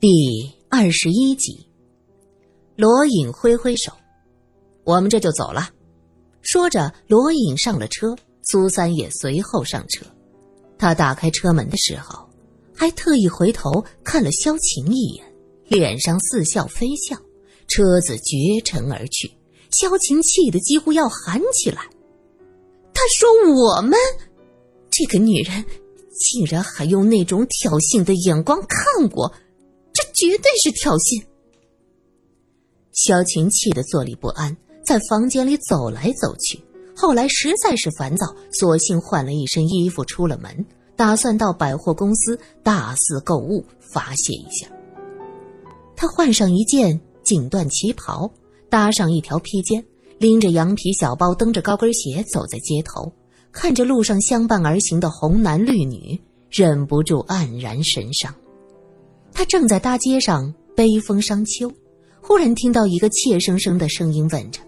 第二十一集，罗隐挥挥手，我们这就走了。说着，罗隐上了车，苏三也随后上车。他打开车门的时候，还特意回头看了萧晴一眼，脸上似笑非笑。车子绝尘而去，萧晴气得几乎要喊起来。他说：“我们这个女人。”竟然还用那种挑衅的眼光看我，绝对是挑衅！萧晴气得坐立不安，在房间里走来走去。后来实在是烦躁，索性换了一身衣服出了门，打算到百货公司大肆购物发泄一下。他换上一件锦缎旗袍，搭上一条披肩，拎着羊皮小包，蹬着高跟鞋走在街头。看着路上相伴而行的红男绿女，忍不住黯然神伤。他正在大街上悲风伤秋，忽然听到一个怯生生的声音问着：“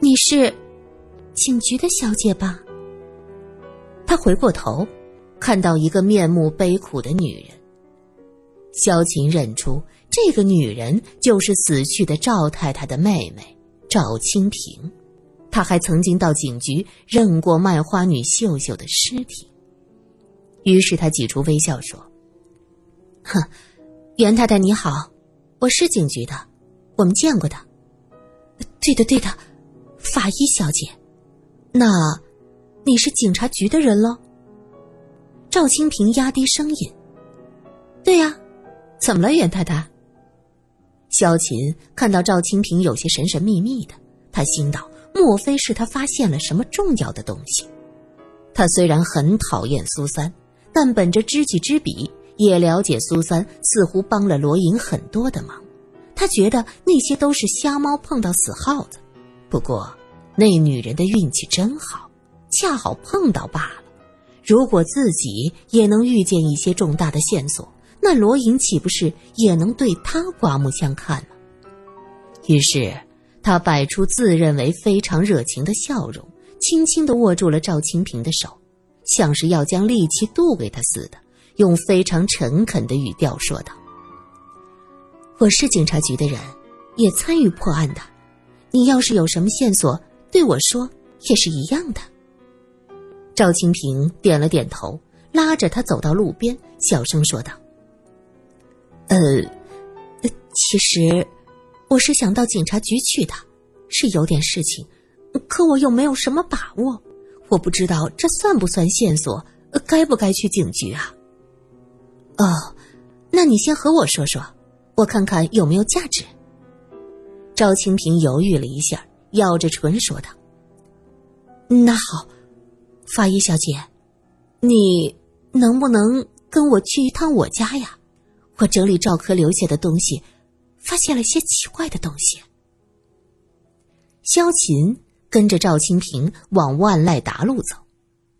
你是警局的小姐吧？”他回过头，看到一个面目悲苦的女人。萧晴认出这个女人就是死去的赵太太的妹妹赵清平。她还曾经到警局认过卖花女秀秀的尸体。于是他挤出微笑说：“哼，袁太太你好，我是警局的，我们见过的。对的对的，法医小姐，那你是警察局的人喽？”赵清平压低声音：“对呀，怎么了，袁太太？”萧琴看到赵清平有些神神秘秘的，他心道。莫非是他发现了什么重要的东西？他虽然很讨厌苏三，但本着知己知彼，也了解苏三似乎帮了罗隐很多的忙。他觉得那些都是瞎猫碰到死耗子。不过，那女人的运气真好，恰好碰到罢了。如果自己也能遇见一些重大的线索，那罗隐岂不是也能对他刮目相看吗？于是。他摆出自认为非常热情的笑容，轻轻地握住了赵清平的手，像是要将戾气渡给他似的，用非常诚恳的语调说道：“我是警察局的人，也参与破案的。你要是有什么线索，对我说也是一样的。”赵清平点了点头，拉着他走到路边，小声说道：“呃，其实……”我是想到警察局去的，是有点事情，可我又没有什么把握，我不知道这算不算线索，该不该去警局啊？哦，那你先和我说说，我看看有没有价值。赵清平犹豫了一下，咬着唇说道：“那好，法医小姐，你能不能跟我去一趟我家呀？我整理赵科留下的东西。”发现了些奇怪的东西。萧琴跟着赵清平往万籁达路走，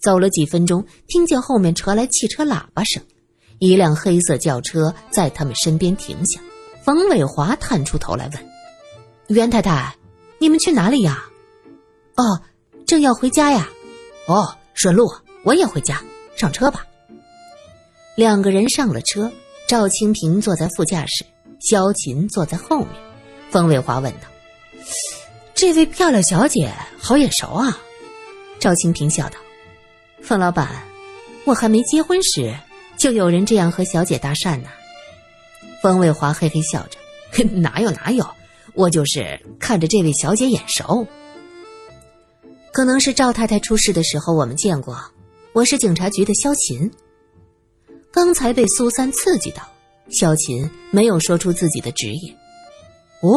走了几分钟，听见后面传来汽车喇叭声，一辆黑色轿车在他们身边停下。冯伟华探出头来问：“袁太太，你们去哪里呀？”“哦，正要回家呀。”“哦，顺路，我也回家。上车吧。”两个人上了车，赵清平坐在副驾驶。萧琴坐在后面，冯伟华问道：“这位漂亮小姐好眼熟啊？”赵清平笑道：“冯老板，我还没结婚时，就有人这样和小姐搭讪呢。”方卫华嘿嘿笑着：“ 哪有哪有，我就是看着这位小姐眼熟。可能是赵太太出事的时候我们见过。我是警察局的萧琴，刚才被苏三刺激到。”萧琴没有说出自己的职业。哦，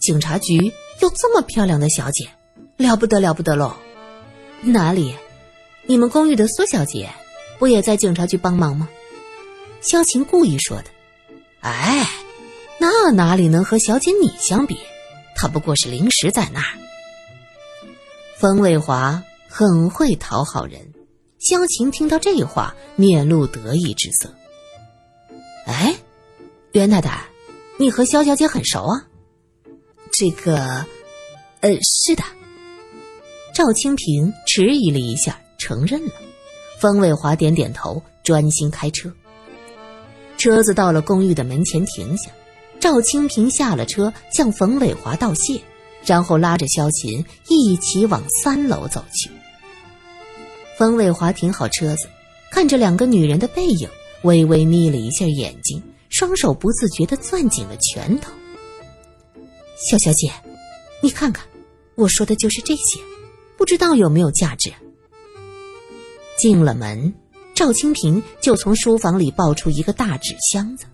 警察局有这么漂亮的小姐，了不得了不得喽！哪里？你们公寓的苏小姐不也在警察局帮忙吗？萧琴故意说的。哎，那哪里能和小姐你相比？她不过是临时在那儿。冯卫华很会讨好人。萧琴听到这话，面露得意之色。哎，袁太太，你和萧小姐很熟啊？这个，呃，是的。赵清平迟疑了一下，承认了。方伟华点点头，专心开车。车子到了公寓的门前停下，赵清平下了车，向冯伟华道谢，然后拉着萧琴一起往三楼走去。冯伟华停好车子，看着两个女人的背影，微微眯了一下眼睛，双手不自觉地攥紧了拳头。肖小姐，你看看，我说的就是这些，不知道有没有价值。进了门，赵清平就从书房里抱出一个大纸箱子，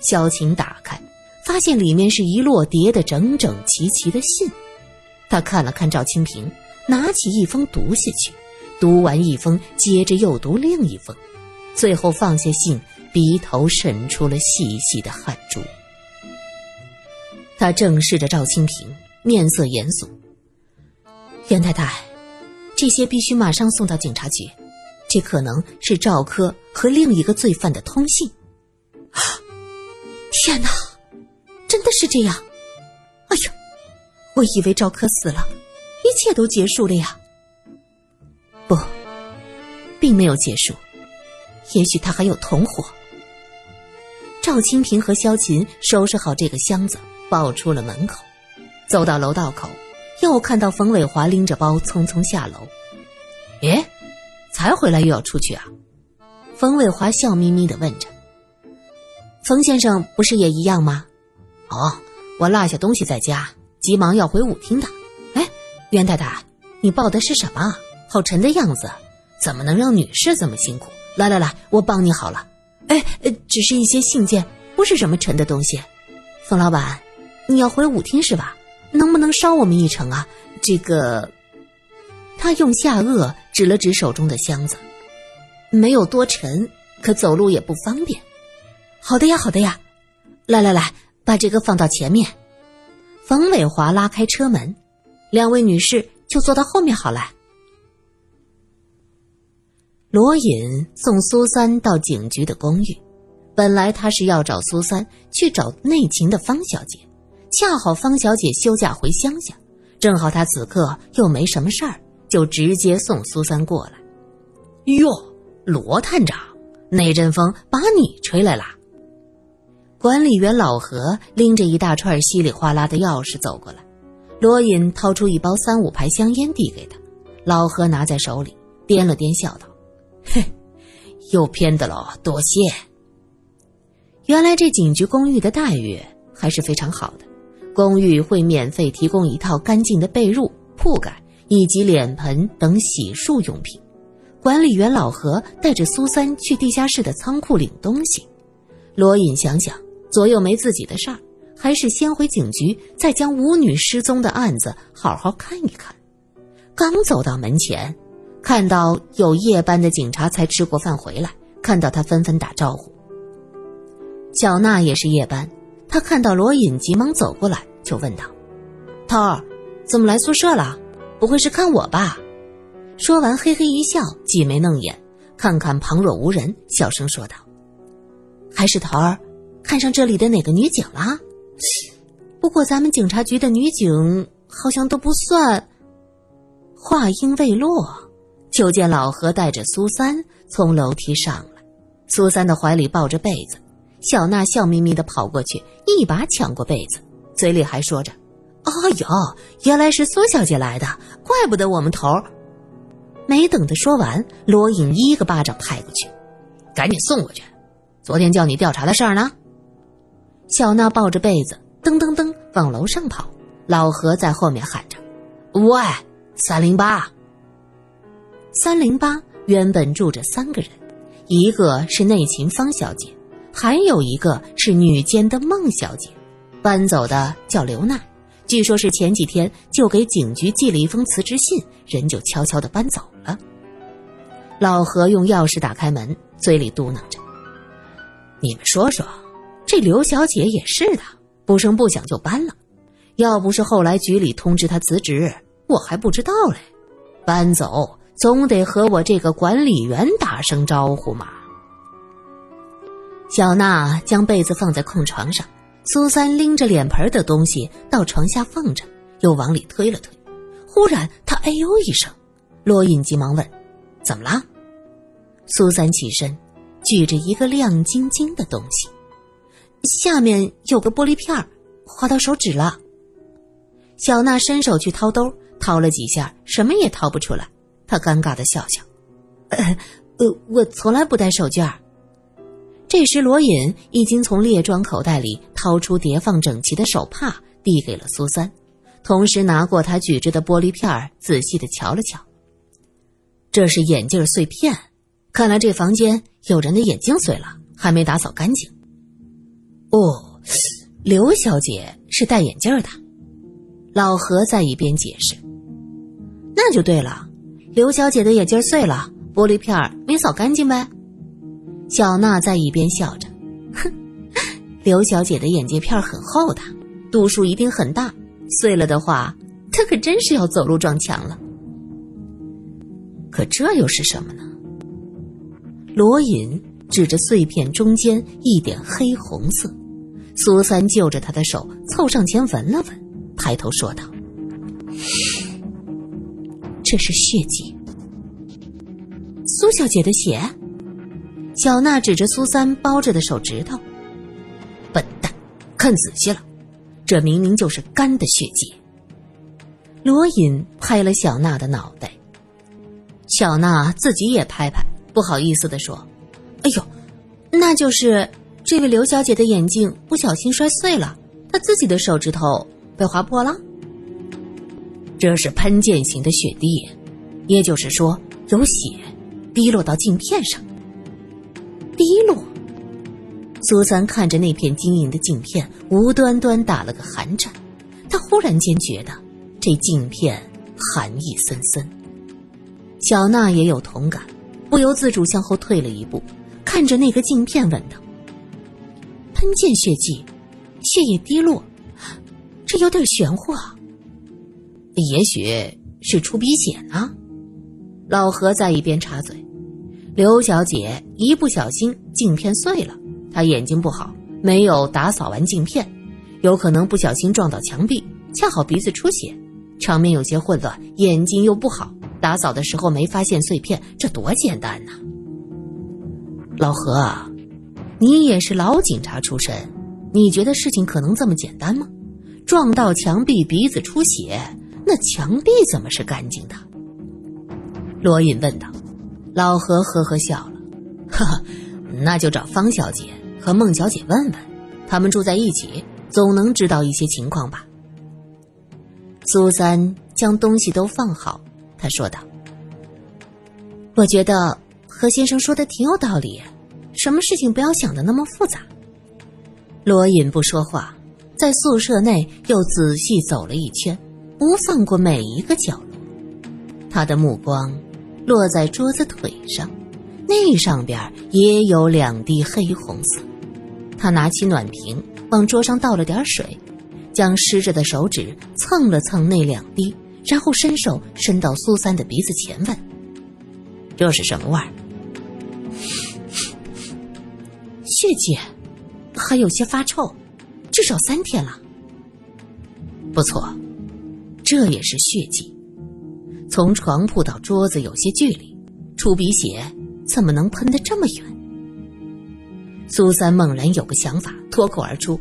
萧晴打开，发现里面是一摞叠得整整齐齐的信。他看了看赵清平，拿起一封读下去，读完一封，接着又读另一封，最后放下信，鼻头渗出了细细的汗珠。他正视着赵清平，面色严肃。袁太太，这些必须马上送到警察局，这可能是赵科和另一个罪犯的通信。天哪，真的是这样！哎呦，我以为赵科死了，一切都结束了呀。不，并没有结束，也许他还有同伙。赵清平和萧琴收拾好这个箱子。抱出了门口，走到楼道口，又看到冯伟华拎着包匆匆下楼。才回来又要出去啊？冯伟华笑眯眯的问着。冯先生不是也一样吗？哦，我落下东西在家，急忙要回舞厅的。哎，袁太太，你抱的是什么？好沉的样子，怎么能让女士这么辛苦？来来来，我帮你好了。哎，只是一些信件，不是什么沉的东西。冯老板。你要回舞厅是吧？能不能捎我们一程啊？这个，他用下颚指了指手中的箱子，没有多沉，可走路也不方便。好的呀，好的呀，来来来，把这个放到前面。冯伟华拉开车门，两位女士就坐到后面好了。罗隐送苏三到警局的公寓，本来他是要找苏三去找内勤的方小姐。恰好方小姐休假回乡下，正好他此刻又没什么事儿，就直接送苏三过来。哟，罗探长，那阵风把你吹来了。管理员老何拎着一大串稀里哗啦的钥匙走过来，罗隐掏出一包三五牌香烟递给他，老何拿在手里掂了掂，笑道：“嘿，又偏的喽，多谢。”原来这警局公寓的待遇还是非常好的。公寓会免费提供一套干净的被褥、铺盖以及脸盆等洗漱用品。管理员老何带着苏三去地下室的仓库领东西。罗隐想想，左右没自己的事儿，还是先回警局，再将舞女失踪的案子好好看一看。刚走到门前，看到有夜班的警察才吃过饭回来，看到他纷纷打招呼。小娜也是夜班。他看到罗隐，急忙走过来，就问道：“涛儿，怎么来宿舍了？不会是看我吧？”说完，嘿嘿一笑，挤眉弄眼，看看旁若无人，小声说道：“还是桃儿，看上这里的哪个女警了？不过咱们警察局的女警好像都不算。”话音未落，就见老何带着苏三从楼梯上来，苏三的怀里抱着被子。小娜笑眯眯的跑过去，一把抢过被子，嘴里还说着：“哎呦，原来是苏小姐来的，怪不得我们头。”没等他说完，罗隐一个巴掌拍过去：“赶紧送过去！昨天叫你调查的事儿呢？”小娜抱着被子，噔噔噔往楼上跑，老何在后面喊着：“喂，三零八！”三零八原本住着三个人，一个是内勤方小姐。还有一个是女监的孟小姐，搬走的叫刘娜，据说是前几天就给警局寄了一封辞职信，人就悄悄的搬走了。老何用钥匙打开门，嘴里嘟囔着：“你们说说，这刘小姐也是的，不声不响就搬了。要不是后来局里通知她辞职，我还不知道嘞。搬走总得和我这个管理员打声招呼嘛。”小娜将被子放在空床上，苏三拎着脸盆的东西到床下放着，又往里推了推。忽然，他哎呦一声，罗隐急忙问：“怎么了？”苏三起身，举着一个亮晶晶的东西，下面有个玻璃片划到手指了。小娜伸手去掏兜，掏了几下，什么也掏不出来。她尴尬的笑笑：“呃，我从来不戴手绢。”这时，罗隐已经从列装口袋里掏出叠放整齐的手帕，递给了苏三，同时拿过他举着的玻璃片仔细的瞧了瞧。这是眼镜碎片，看来这房间有人的眼镜碎了，还没打扫干净。哦，刘小姐是戴眼镜的。老何在一边解释：“那就对了，刘小姐的眼镜碎了，玻璃片没扫干净呗。”小娜在一边笑着：“哼，刘小姐的眼镜片很厚的，度数一定很大，碎了的话，她可真是要走路撞墙了。”可这又是什么呢？罗隐指着碎片中间一点黑红色，苏三就着他的手凑上前闻了闻。抬头说道：“这是血迹，苏小姐的血。”小娜指着苏三包着的手指头：“笨蛋，看仔细了，这明明就是干的血迹。”罗隐拍了小娜的脑袋，小娜自己也拍拍，不好意思的说：“哎呦，那就是这位刘小姐的眼镜不小心摔碎了，她自己的手指头。”被划破了，这是喷溅型的血滴，也就是说有血滴落到镜片上。滴落。苏三看着那片晶莹的镜片，无端端打了个寒颤。他忽然间觉得这镜片寒意森森。小娜也有同感，不由自主向后退了一步，看着那个镜片问道：“喷溅血迹，血液滴落。”这有点玄乎啊，也许是出鼻血呢。老何在一边插嘴：“刘小姐一不小心镜片碎了，她眼睛不好，没有打扫完镜片，有可能不小心撞到墙壁，恰好鼻子出血，场面有些混乱，眼睛又不好，打扫的时候没发现碎片，这多简单呐！”老何，你也是老警察出身，你觉得事情可能这么简单吗？撞到墙壁，鼻子出血，那墙壁怎么是干净的？罗隐问道。老何呵呵笑了，呵呵，那就找方小姐和孟小姐问问，他们住在一起，总能知道一些情况吧。苏三将东西都放好，他说道：“我觉得何先生说的挺有道理，什么事情不要想的那么复杂。”罗隐不说话。在宿舍内又仔细走了一圈，不放过每一个角落。他的目光落在桌子腿上，那上边也有两滴黑红色。他拿起暖瓶往桌上倒了点水，将湿着的手指蹭了蹭那两滴，然后伸手伸到苏三的鼻子前问：“这是什么味儿？”血迹，还有些发臭。至少三天了。不错，这也是血迹。从床铺到桌子有些距离，出鼻血怎么能喷得这么远？苏三猛然有个想法，脱口而出：“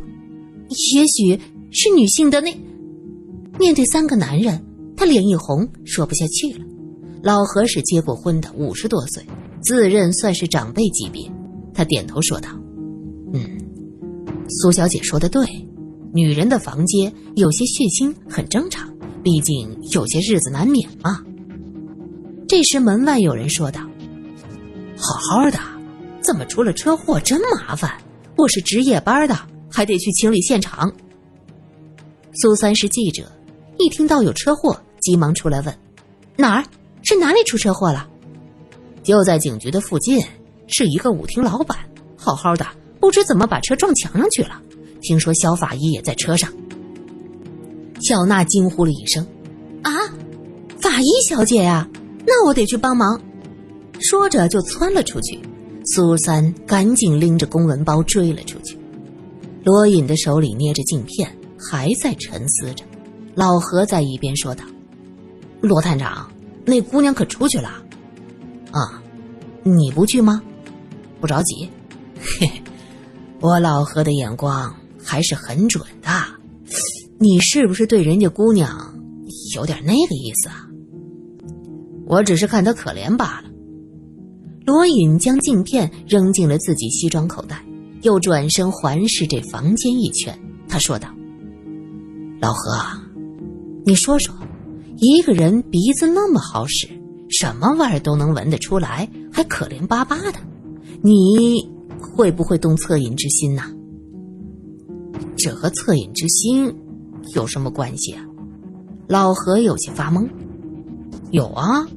也许是女性的那……”面对三个男人，他脸一红，说不下去了。老何是结过婚的，五十多岁，自认算是长辈级别。他点头说道：“嗯。”苏小姐说的对，女人的房间有些血腥很正常，毕竟有些日子难免嘛。这时门外有人说道：“好好的，怎么出了车祸？真麻烦！我是值夜班的，还得去清理现场。”苏三是记者，一听到有车祸，急忙出来问：“哪儿？是哪里出车祸了？”就在警局的附近，是一个舞厅老板，好好的。不知怎么把车撞墙上去了，听说肖法医也在车上。小娜惊呼了一声：“啊，法医小姐呀，那我得去帮忙。”说着就窜了出去。苏三赶紧拎着公文包追了出去。罗隐的手里捏着镜片，还在沉思着。老何在一边说道：“罗探长，那姑娘可出去了？啊，你不去吗？”不着急。嘿嘿，我老何的眼光还是很准的。你是不是对人家姑娘有点那个意思啊？我只是看她可怜罢了。罗隐将镜片扔进了自己西装口袋，又转身环视这房间一圈。他说道：“老何，你说说，一个人鼻子那么好使，什么味儿都能闻得出来，还可怜巴巴的，你会不会动恻隐之心呢？这和恻隐之心有什么关系啊？”老何有些发懵。“有啊，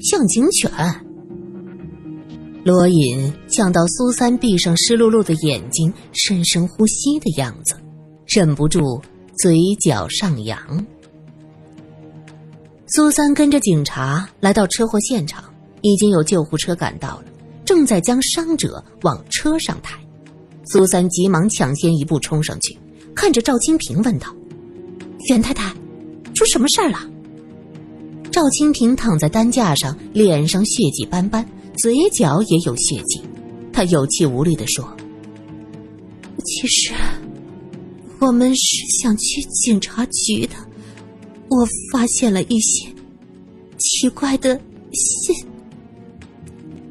像警犬。”罗隐想到苏三闭上湿漉漉的眼睛，深深呼吸的样子，忍不住嘴角上扬。苏三跟着警察来到车祸现场，已经有救护车赶到了，正在将伤者往车上抬。苏三急忙抢先一步冲上去，看着赵清平问道：“袁太太，出什么事儿了？”赵清平躺在担架上，脸上血迹斑斑。嘴角也有血迹，他有气无力地说：“其实，我们是想去警察局的。我发现了一些奇怪的信。”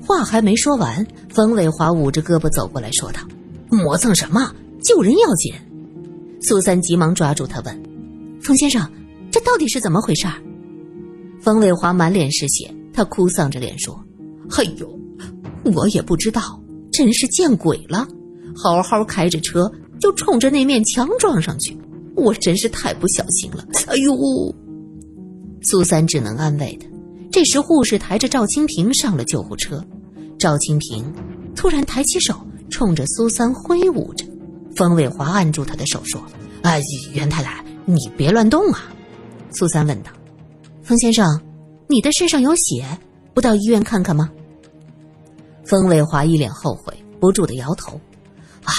话还没说完，冯伟华捂着胳膊走过来说道：“磨蹭什么？救人要紧！”苏三急忙抓住他问：“冯先生，这到底是怎么回事？”冯伟华满脸是血，他哭丧着脸说。哎呦，我也不知道，真是见鬼了！好好开着车就冲着那面墙撞上去，我真是太不小心了！哎呦，苏三只能安慰他。这时，护士抬着赵清平上了救护车。赵清平突然抬起手，冲着苏三挥舞着。冯伟华按住他的手说：“哎，袁太太，你别乱动啊！”苏三问道：“冯先生，你的身上有血，不到医院看看吗？”冯伟华一脸后悔，不住的摇头：“啊，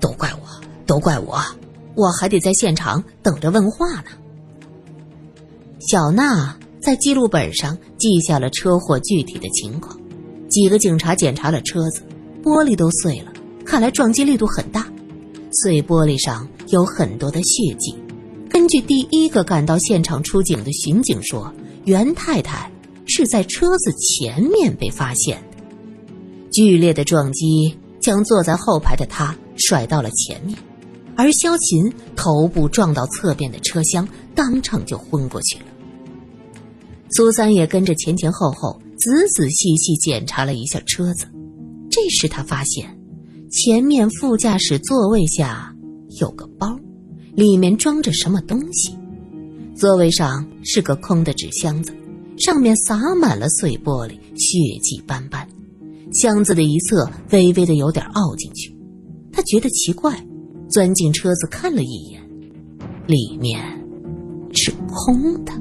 都怪我，都怪我，我还得在现场等着问话呢。”小娜在记录本上记下了车祸具体的情况。几个警察检查了车子，玻璃都碎了，看来撞击力度很大。碎玻璃上有很多的血迹。根据第一个赶到现场出警的巡警说，袁太太是在车子前面被发现的。剧烈的撞击将坐在后排的他甩到了前面，而萧琴头部撞到侧边的车厢，当场就昏过去了。苏三也跟着前前后后仔仔细细检查了一下车子，这时他发现前面副驾驶座位下有个包，里面装着什么东西。座位上是个空的纸箱子，上面洒满了碎玻璃，血迹斑斑。箱子的一侧微微的有点凹进去，他觉得奇怪，钻进车子看了一眼，里面是空的。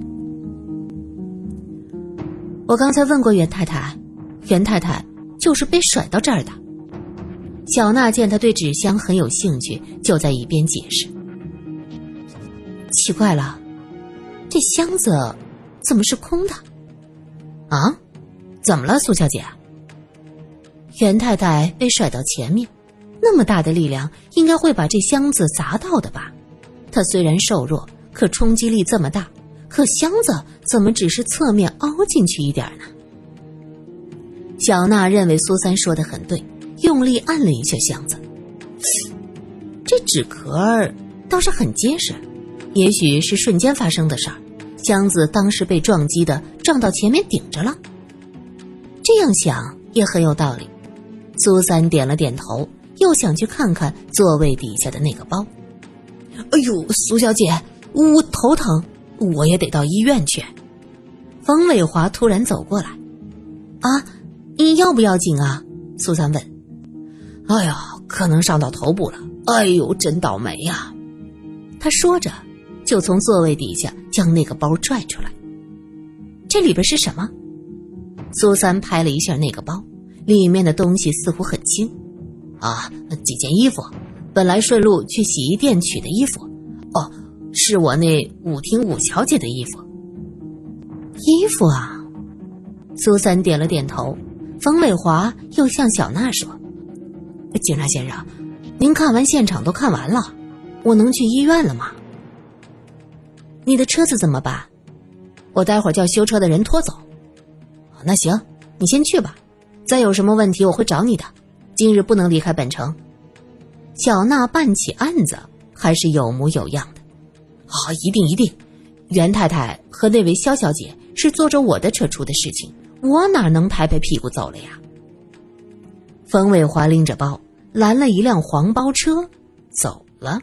我刚才问过袁太太，袁太太就是被甩到这儿的。小娜见他对纸箱很有兴趣，就在一边解释。奇怪了，这箱子怎么是空的？啊？怎么了，苏小姐？袁太太被甩到前面，那么大的力量应该会把这箱子砸到的吧？她虽然瘦弱，可冲击力这么大，可箱子怎么只是侧面凹进去一点呢？小娜认为苏三说的很对，用力按了一下箱子，这纸壳倒是很结实，也许是瞬间发生的事儿，箱子当时被撞击的撞到前面顶着了。这样想也很有道理。苏三点了点头，又想去看看座位底下的那个包。哎呦，苏小姐，我头疼，我也得到医院去。冯伟华突然走过来，啊，你要不要紧啊？苏三问。哎呀，可能伤到头部了。哎呦，真倒霉呀！他说着，就从座位底下将那个包拽出来。这里边是什么？苏三拍了一下那个包。里面的东西似乎很轻，啊，几件衣服，本来顺路去洗衣店取的衣服，哦，是我那舞厅舞小姐的衣服。衣服啊，苏三点了点头。冯美华又向小娜说：“警察先生，您看完现场都看完了，我能去医院了吗？你的车子怎么办？我待会儿叫修车的人拖走。那行，你先去吧。再有什么问题，我会找你的。今日不能离开本城。小娜办起案子还是有模有样的。好，一定一定。袁太太和那位肖小姐是坐着我的车出的事情，我哪能拍拍屁股走了呀？冯伟华拎着包，拦了一辆黄包车，走了。